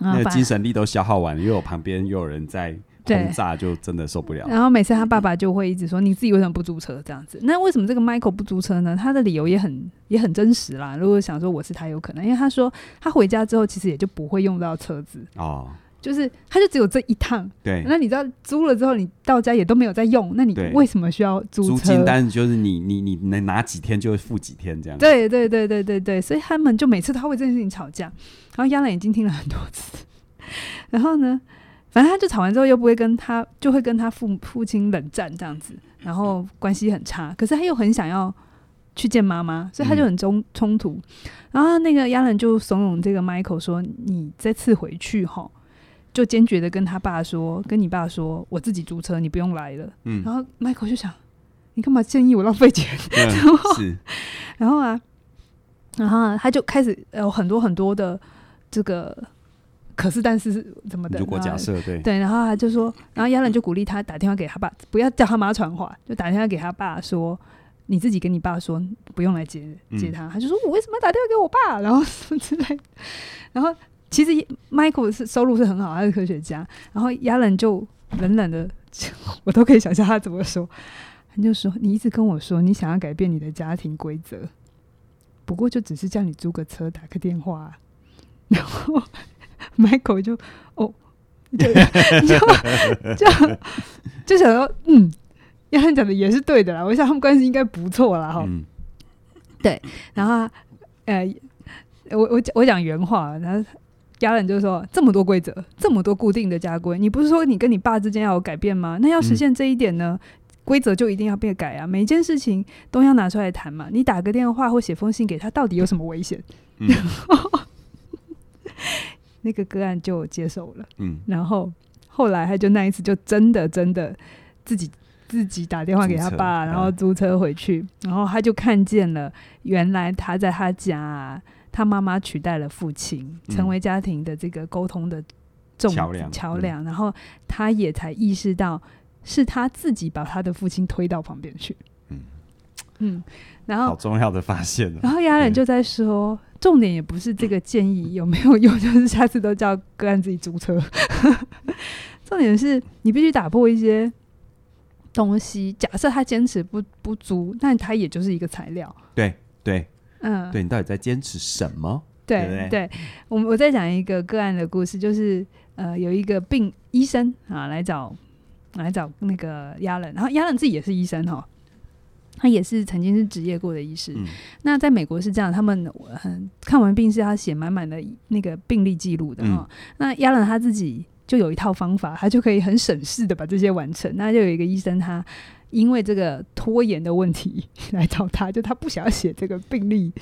那个精神力都消耗完了，又有旁边又有人在轰炸，就真的受不了。然后每次他爸爸就会一直说：“你自己为什么不租车？”这样子。那为什么这个 Michael 不租车呢？他的理由也很也很真实啦。如果想说我是他，有可能，因为他说他回家之后其实也就不会用到车子哦，就是他就只有这一趟。对。那你知道租了之后，你到家也都没有在用，那你为什么需要租？租金单就是你你你能拿几天就会付几天这样。对对对对对对，所以他们就每次他会这件事情吵架。然后亚兰已经听了很多次。然后呢，反正他就吵完之后又不会跟他，就会跟他父父亲冷战这样子，然后关系很差。可是他又很想要去见妈妈，所以他就很冲冲突。嗯、然后那个亚伦就怂恿这个 Michael 说：“你这次回去哈，就坚决的跟他爸说，跟你爸说，我自己租车，你不用来了。”嗯。然后 Michael 就想：“你干嘛建议我浪费钱？”嗯、然后是，然后啊，然后、啊、他就开始有很多很多的这个。可是，但是怎么的？如果假设对对，然后他就说，然后亚伦就鼓励他打电话给他爸，不要叫他妈传话，就打电话给他爸说，你自己跟你爸说，不用来接接他。嗯、他就说，我为什么要打电话给我爸？然后什么之类。然后其实 Michael 是收入是很好，他是科学家。然后亚伦就冷冷的，我都可以想象他怎么说。他就说，你一直跟我说你想要改变你的家庭规则，不过就只是叫你租个车，打个电话，然后。Michael 就哦，就就就就想说，嗯，亚伦讲的也是对的啦。我想他们关系应该不错啦，哈。嗯、对，然后呃，我我我讲原话，然后亚伦就说：这么多规则，这么多固定的家规，你不是说你跟你爸之间要有改变吗？那要实现这一点呢，规则、嗯、就一定要被改啊。每一件事情都要拿出来谈嘛。你打个电话或写封信给他，到底有什么危险？嗯 那个个案就接受了，嗯，然后后来他就那一次就真的真的自己自己打电话给他爸，然后租车回去，嗯、然后他就看见了原来他在他家，他妈妈取代了父亲，嗯、成为家庭的这个沟通的重桥梁，桥梁，嗯、然后他也才意识到是他自己把他的父亲推到旁边去。嗯嗯，然后好重要的发现。然后亚人就在说，重点也不是这个建议有没有用，就是下次都叫个案自己租车。重点是你必须打破一些东西。假设他坚持不不租，那他也就是一个材料。对对，嗯，对你到底在坚持什么？对对，我我再讲一个个案的故事，就是呃，有一个病医生啊来找来找那个亚伦，然后亚伦自己也是医生哈，他也是曾经是职业过的医师。嗯、那在美国是这样，他们很看完病是要写满满的那个病历记录的哈、嗯。那亚伦他自己。就有一套方法，他就可以很省事的把这些完成。那就有一个医生，他因为这个拖延的问题 来找他，就他不想要写这个病历，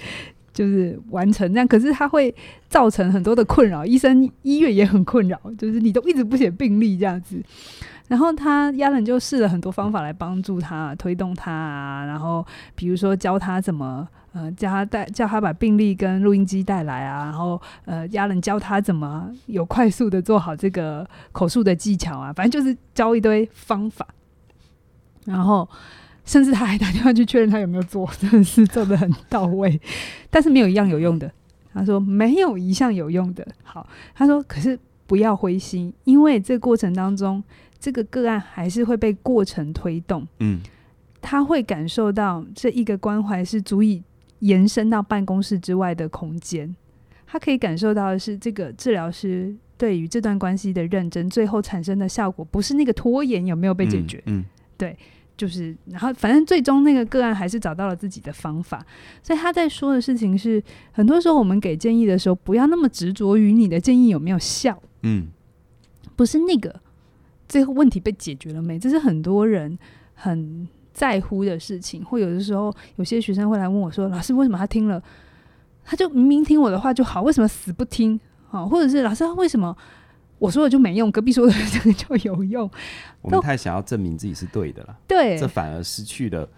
就是完成这样。可是他会造成很多的困扰，医生医院也很困扰，就是你都一直不写病历这样子。然后他亚人就试了很多方法来帮助他推动他啊，然后比如说教他怎么。呃，叫他带，叫他把病历跟录音机带来啊，然后呃，亚人教他怎么有快速的做好这个口述的技巧啊，反正就是教一堆方法，然后甚至他还打电话去确认他有没有做，真的是做的很到位，但是没有一样有用的。他说没有一项有用的。好，他说可是不要灰心，因为这个过程当中，这个个案还是会被过程推动，嗯，他会感受到这一个关怀是足以。延伸到办公室之外的空间，他可以感受到的是，这个治疗师对于这段关系的认真，最后产生的效果不是那个拖延有没有被解决，嗯，嗯对，就是，然后反正最终那个个案还是找到了自己的方法，所以他在说的事情是，很多时候我们给建议的时候，不要那么执着于你的建议有没有效，嗯，不是那个最后问题被解决了没，这是很多人很。在乎的事情，或有的时候，有些学生会来问我说：“老师，为什么他听了，他就明明听我的话就好，为什么死不听？啊，或者是老师，他为什么我说的就没用，隔壁说的这个就有用？”我们太想要证明自己是对的了，对，这反而失去了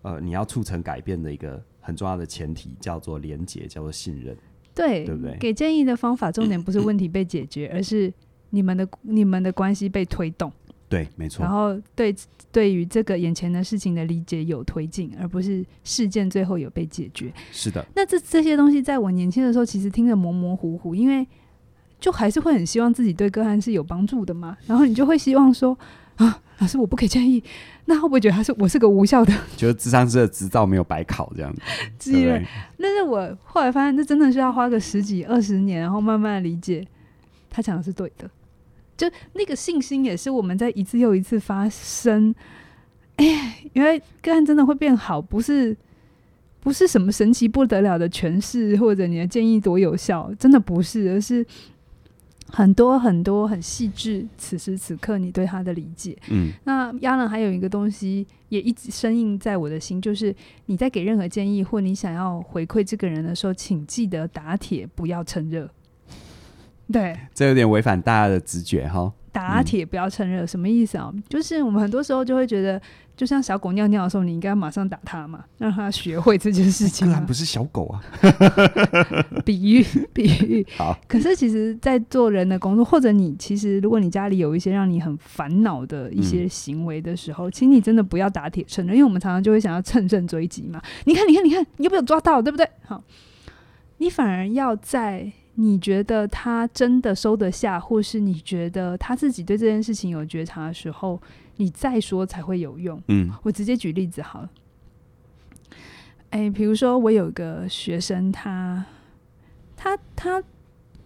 呃，你要促成改变的一个很重要的前提，叫做连结，叫做信任，对，对不对？给建议的方法重点不是问题被解决，而是你们的你们的关系被推动。对，没错。然后对对于这个眼前的事情的理解有推进，而不是事件最后有被解决。是的。那这这些东西在我年轻的时候，其实听着模模糊糊，因为就还是会很希望自己对个案是有帮助的嘛。然后你就会希望说啊，老师我不给建议，那会不会觉得他是我是个无效的？觉得智商师的执照没有白考这样子。对，对。但是我后来发现，这真的是要花个十几二十年，然后慢慢理解他讲的是对的。就那个信心也是我们在一次又一次发生，哎，因为个案真的会变好，不是不是什么神奇不得了的诠释，或者你的建议多有效，真的不是，而是很多很多很细致，此时此刻你对他的理解。嗯，那亚伦还有一个东西也一直深印在我的心，就是你在给任何建议或你想要回馈这个人的时候，请记得打铁不要趁热。对，这有点违反大家的直觉哈。打铁不要趁热，嗯，什么意思啊？就是我们很多时候就会觉得，就像小狗尿尿的时候，你应该马上打它嘛，让它学会这件事情。当然不是小狗啊，比喻比喻。好，可是其实，在做人的工作，或者你其实，如果你家里有一些让你很烦恼的一些行为的时候，嗯，请你真的不要打铁趁热，因为我们常常就会想要乘胜追击嘛。你看，你看，你看，你有没有抓到？对不对？好，你反而要在。你觉得他真的收得下，或是你觉得他自己对这件事情有觉察的时候，你再说才会有用。嗯，我直接举例子好了。哎，比如说我有个学生，他他他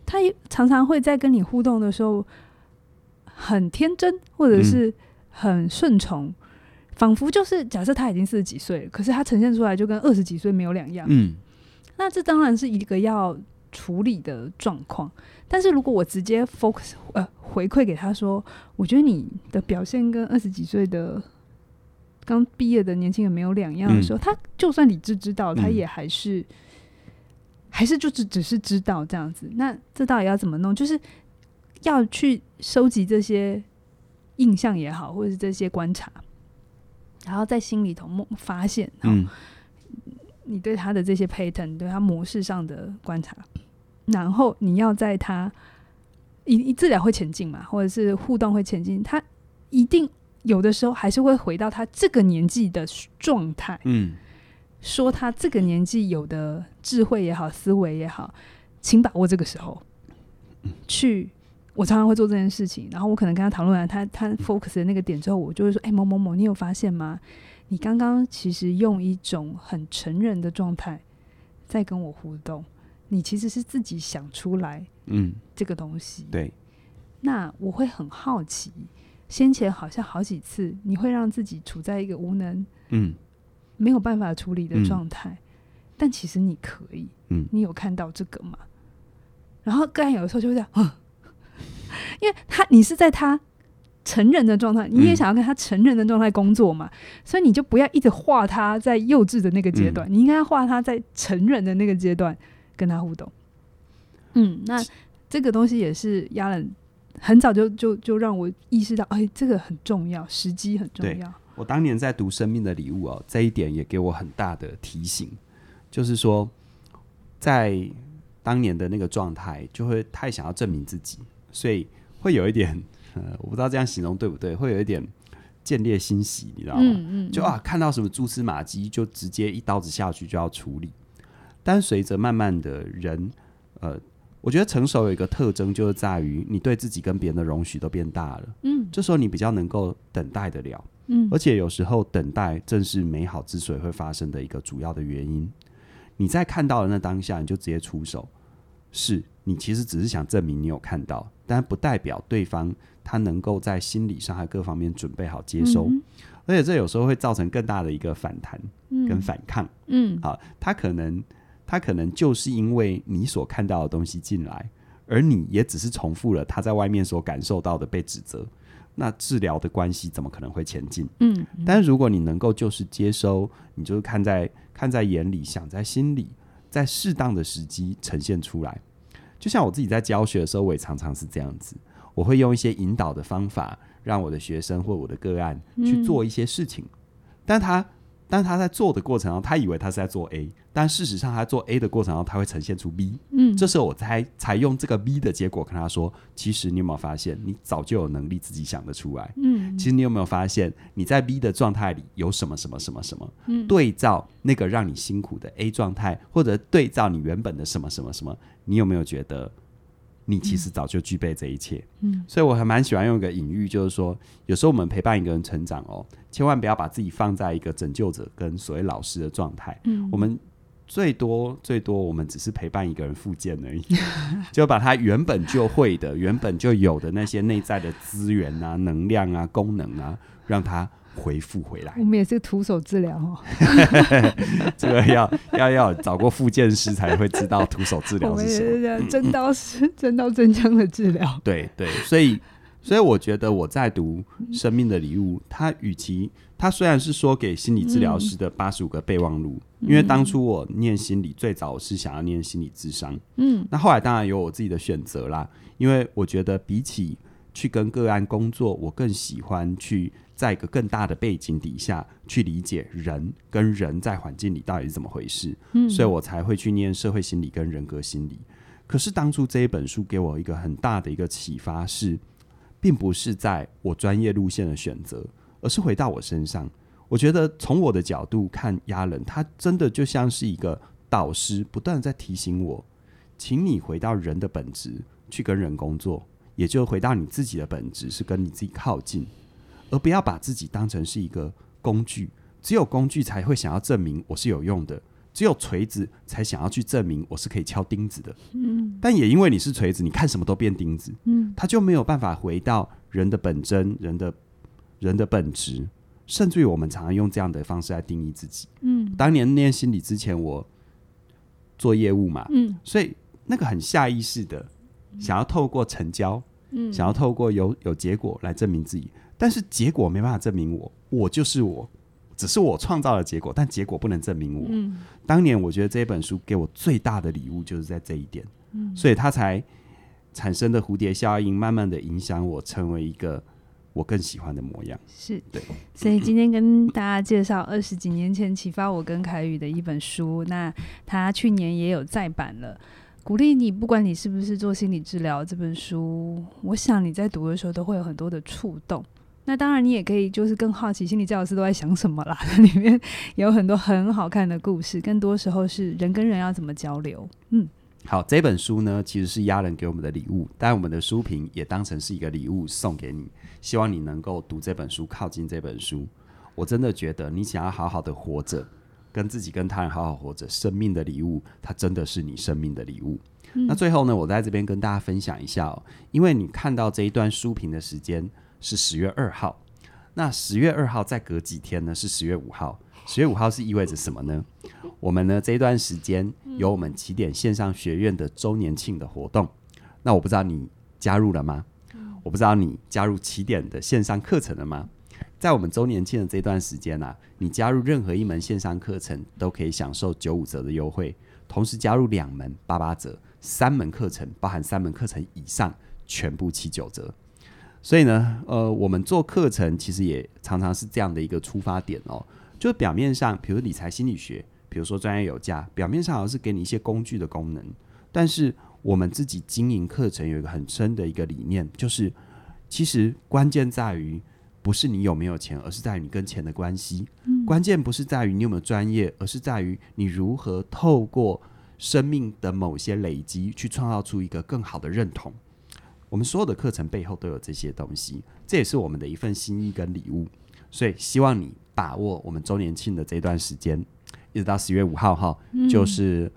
他常常会在跟你互动的时候很天真，或者是很顺从，嗯，仿佛就是假设他已经四十几岁了，可是他呈现出来就跟二十几岁没有两样。嗯，那这当然是一个要。处理的状况，但是如果我直接 focus 呃回馈给他说，我觉得你的表现跟二十几岁的刚毕业的年轻人没有两样的时候，嗯、他就算理智知道，他也还是、嗯、还是就只只是知道这样子。那这到底要怎么弄？就是要去收集这些印象也好，或者是这些观察，然后在心里头发现，嗯。你对他的这些 pattern，对他模式上的观察，然后你要在他一一治疗会前进嘛，或者是互动会前进，他一定有的时候还是会回到他这个年纪的状态，嗯，说他这个年纪有的智慧也好，思维也好，请把握这个时候，去。我常常会做这件事情，然后我可能跟他讨论完他他 focus 的那个点之后，我就会说：“哎、欸，某某某，你有发现吗？你刚刚其实用一种很成人的状态在跟我互动，你其实是自己想出来，嗯，这个东西。对，那我会很好奇，先前好像好几次你会让自己处在一个无能，嗯，没有办法处理的状态，嗯、但其实你可以，嗯，你有看到这个吗？然后个案有的时候就会这样，因为他，你是在他成人的状态，你也想要跟他成人的状态工作嘛，嗯、所以你就不要一直画他在幼稚的那个阶段，嗯、你应该画他在成人的那个阶段跟他互动。嗯，那这个东西也是压了很早就就就让我意识到，哎，这个很重要，时机很重要。我当年在读《生命的礼物》哦，这一点也给我很大的提醒，就是说，在当年的那个状态，就会太想要证明自己。所以会有一点，呃，我不知道这样形容对不对，会有一点见猎心喜，你知道吗？嗯嗯、就啊，看到什么蛛丝马迹，就直接一刀子下去就要处理。但随着慢慢的人，呃，我觉得成熟有一个特征，就是在于你对自己跟别人的容许都变大了。嗯，这时候你比较能够等待得了。嗯，而且有时候等待正是美好之所以会发生的一个主要的原因。你在看到的那当下，你就直接出手，是。你其实只是想证明你有看到，但不代表对方他能够在心理上还各方面准备好接收，嗯、而且这有时候会造成更大的一个反弹跟反抗。嗯，好，他可能他可能就是因为你所看到的东西进来，而你也只是重复了他在外面所感受到的被指责，那治疗的关系怎么可能会前进？嗯，但是如果你能够就是接收，你就是看在看在眼里，想在心里，在适当的时机呈现出来。就像我自己在教学的时候，我也常常是这样子。我会用一些引导的方法，让我的学生或我的个案去做一些事情。嗯、但他，但他在做的过程中，他以为他是在做 A，但事实上他做 A 的过程中，他会呈现出 B。嗯，这时候我才才用这个 B 的结果跟他说：其实你有没有发现，你早就有能力自己想得出来？嗯，其实你有没有发现，你在 B 的状态里有什么什么什么什么？嗯，对照那个让你辛苦的 A 状态，或者对照你原本的什么什么什么。你有没有觉得，你其实早就具备这一切？嗯，所以我还蛮喜欢用一个隐喻，就是说，有时候我们陪伴一个人成长哦，千万不要把自己放在一个拯救者跟所谓老师的状态。嗯，我们最多最多，我们只是陪伴一个人复健而已，就把他原本就会的、原本就有的那些内在的资源啊、能量啊、功能啊，让他。回复回来，我们也是徒手治疗哦。这个要要要找过复健师才会知道徒手治疗是什么。真刀是真刀真枪的治疗。对对，所以所以我觉得我在读《生命的礼物》，它与其它虽然是说给心理治疗师的八十五个备忘录，嗯、因为当初我念心理最早是想要念心理智商，嗯，那后来当然有我自己的选择啦。因为我觉得比起去跟个案工作，我更喜欢去。在一个更大的背景底下去理解人跟人在环境里到底是怎么回事，嗯，所以我才会去念社会心理跟人格心理。可是当初这一本书给我一个很大的一个启发是，并不是在我专业路线的选择，而是回到我身上。我觉得从我的角度看，亚人他真的就像是一个导师，不断在提醒我，请你回到人的本质去跟人工作，也就回到你自己的本质，是跟你自己靠近。而不要把自己当成是一个工具，只有工具才会想要证明我是有用的，只有锤子才想要去证明我是可以敲钉子的。嗯，但也因为你是锤子，你看什么都变钉子。嗯，他就没有办法回到人的本真、人的人的本质，甚至于我们常常用这样的方式来定义自己。嗯，当年念心理之前，我做业务嘛，嗯，所以那个很下意识的想要透过成交，嗯，想要透过有有结果来证明自己。但是结果没办法证明我，我就是我，只是我创造了结果，但结果不能证明我。嗯，当年我觉得这本书给我最大的礼物就是在这一点，嗯，所以它才产生的蝴蝶效应，慢慢的影响我成为一个我更喜欢的模样。是对，所以今天跟大家介绍二十几年前启发我跟凯宇的一本书，那他去年也有再版了。鼓励你，不管你是不是做心理治疗，这本书，我想你在读的时候都会有很多的触动。那当然，你也可以就是更好奇心理治疗师都在想什么啦。里面有很多很好看的故事，更多时候是人跟人要怎么交流。嗯，好，这本书呢其实是家人给我们的礼物，但我们的书评也当成是一个礼物送给你，希望你能够读这本书，靠近这本书。我真的觉得，你想要好好的活着，跟自己跟他人好好活着，生命的礼物，它真的是你生命的礼物。嗯。那最后呢，我在这边跟大家分享一下哦，因为你看到这一段书评的时间。是十月二号，那十月二号再隔几天呢？是十月五号。十月五号是意味着什么呢？我们呢这一段时间有我们起点线上学院的周年庆的活动。那我不知道你加入了吗？我不知道你加入起点的线上课程了吗？在我们周年庆的这段时间啊，你加入任何一门线上课程都可以享受九五折的优惠，同时加入两门八八折，三门课程包含三门课程以上全部七九折。所以呢，呃，我们做课程其实也常常是这样的一个出发点哦。就表面上，比如理财心理学，比如说专业有价，表面上好像是给你一些工具的功能，但是我们自己经营课程有一个很深的一个理念，就是其实关键在于不是你有没有钱，而是在于你跟钱的关系。嗯。关键不是在于你有没有专业，而是在于你如何透过生命的某些累积，去创造出一个更好的认同。我们所有的课程背后都有这些东西，这也是我们的一份心意跟礼物。所以希望你把握我们周年庆的这段时间，一直到十月五号哈，就是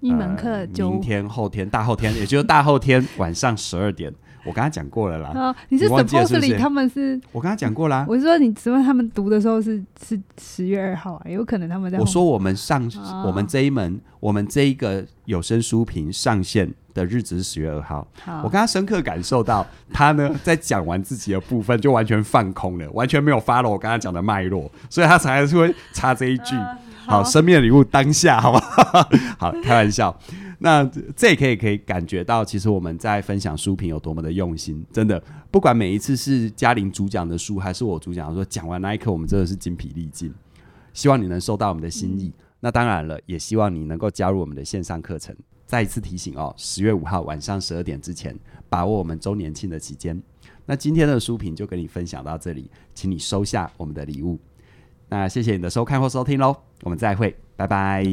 一门课，明天、后天、大后天，也就是大后天晚上十二点。我跟他讲过了啦。哦，你是 supposedly 他们是？我跟他讲过啦。我是说，你请问他们读的时候是是十月二号啊？有可能他们在。我说我们上我们这一门，我们这一个有声书评上线的日子是十月二号。我刚刚深刻感受到他呢，在讲完自己的部分就完全放空了，完全没有 follow 我刚刚讲的脉络，所以他才会插这一句。好，生命的礼物当下，好吗？好，开玩笑。那这也可以可以感觉到，其实我们在分享书评有多么的用心。真的，不管每一次是嘉玲主讲的书，还是我主讲，说讲完那一刻，我们真的是精疲力尽。希望你能收到我们的心意。那当然了，也希望你能够加入我们的线上课程。再一次提醒哦，十月五号晚上十二点之前，把握我们周年庆的期间。那今天的书评就跟你分享到这里，请你收下我们的礼物。那谢谢你的收看或收听喽，我们再会，拜拜。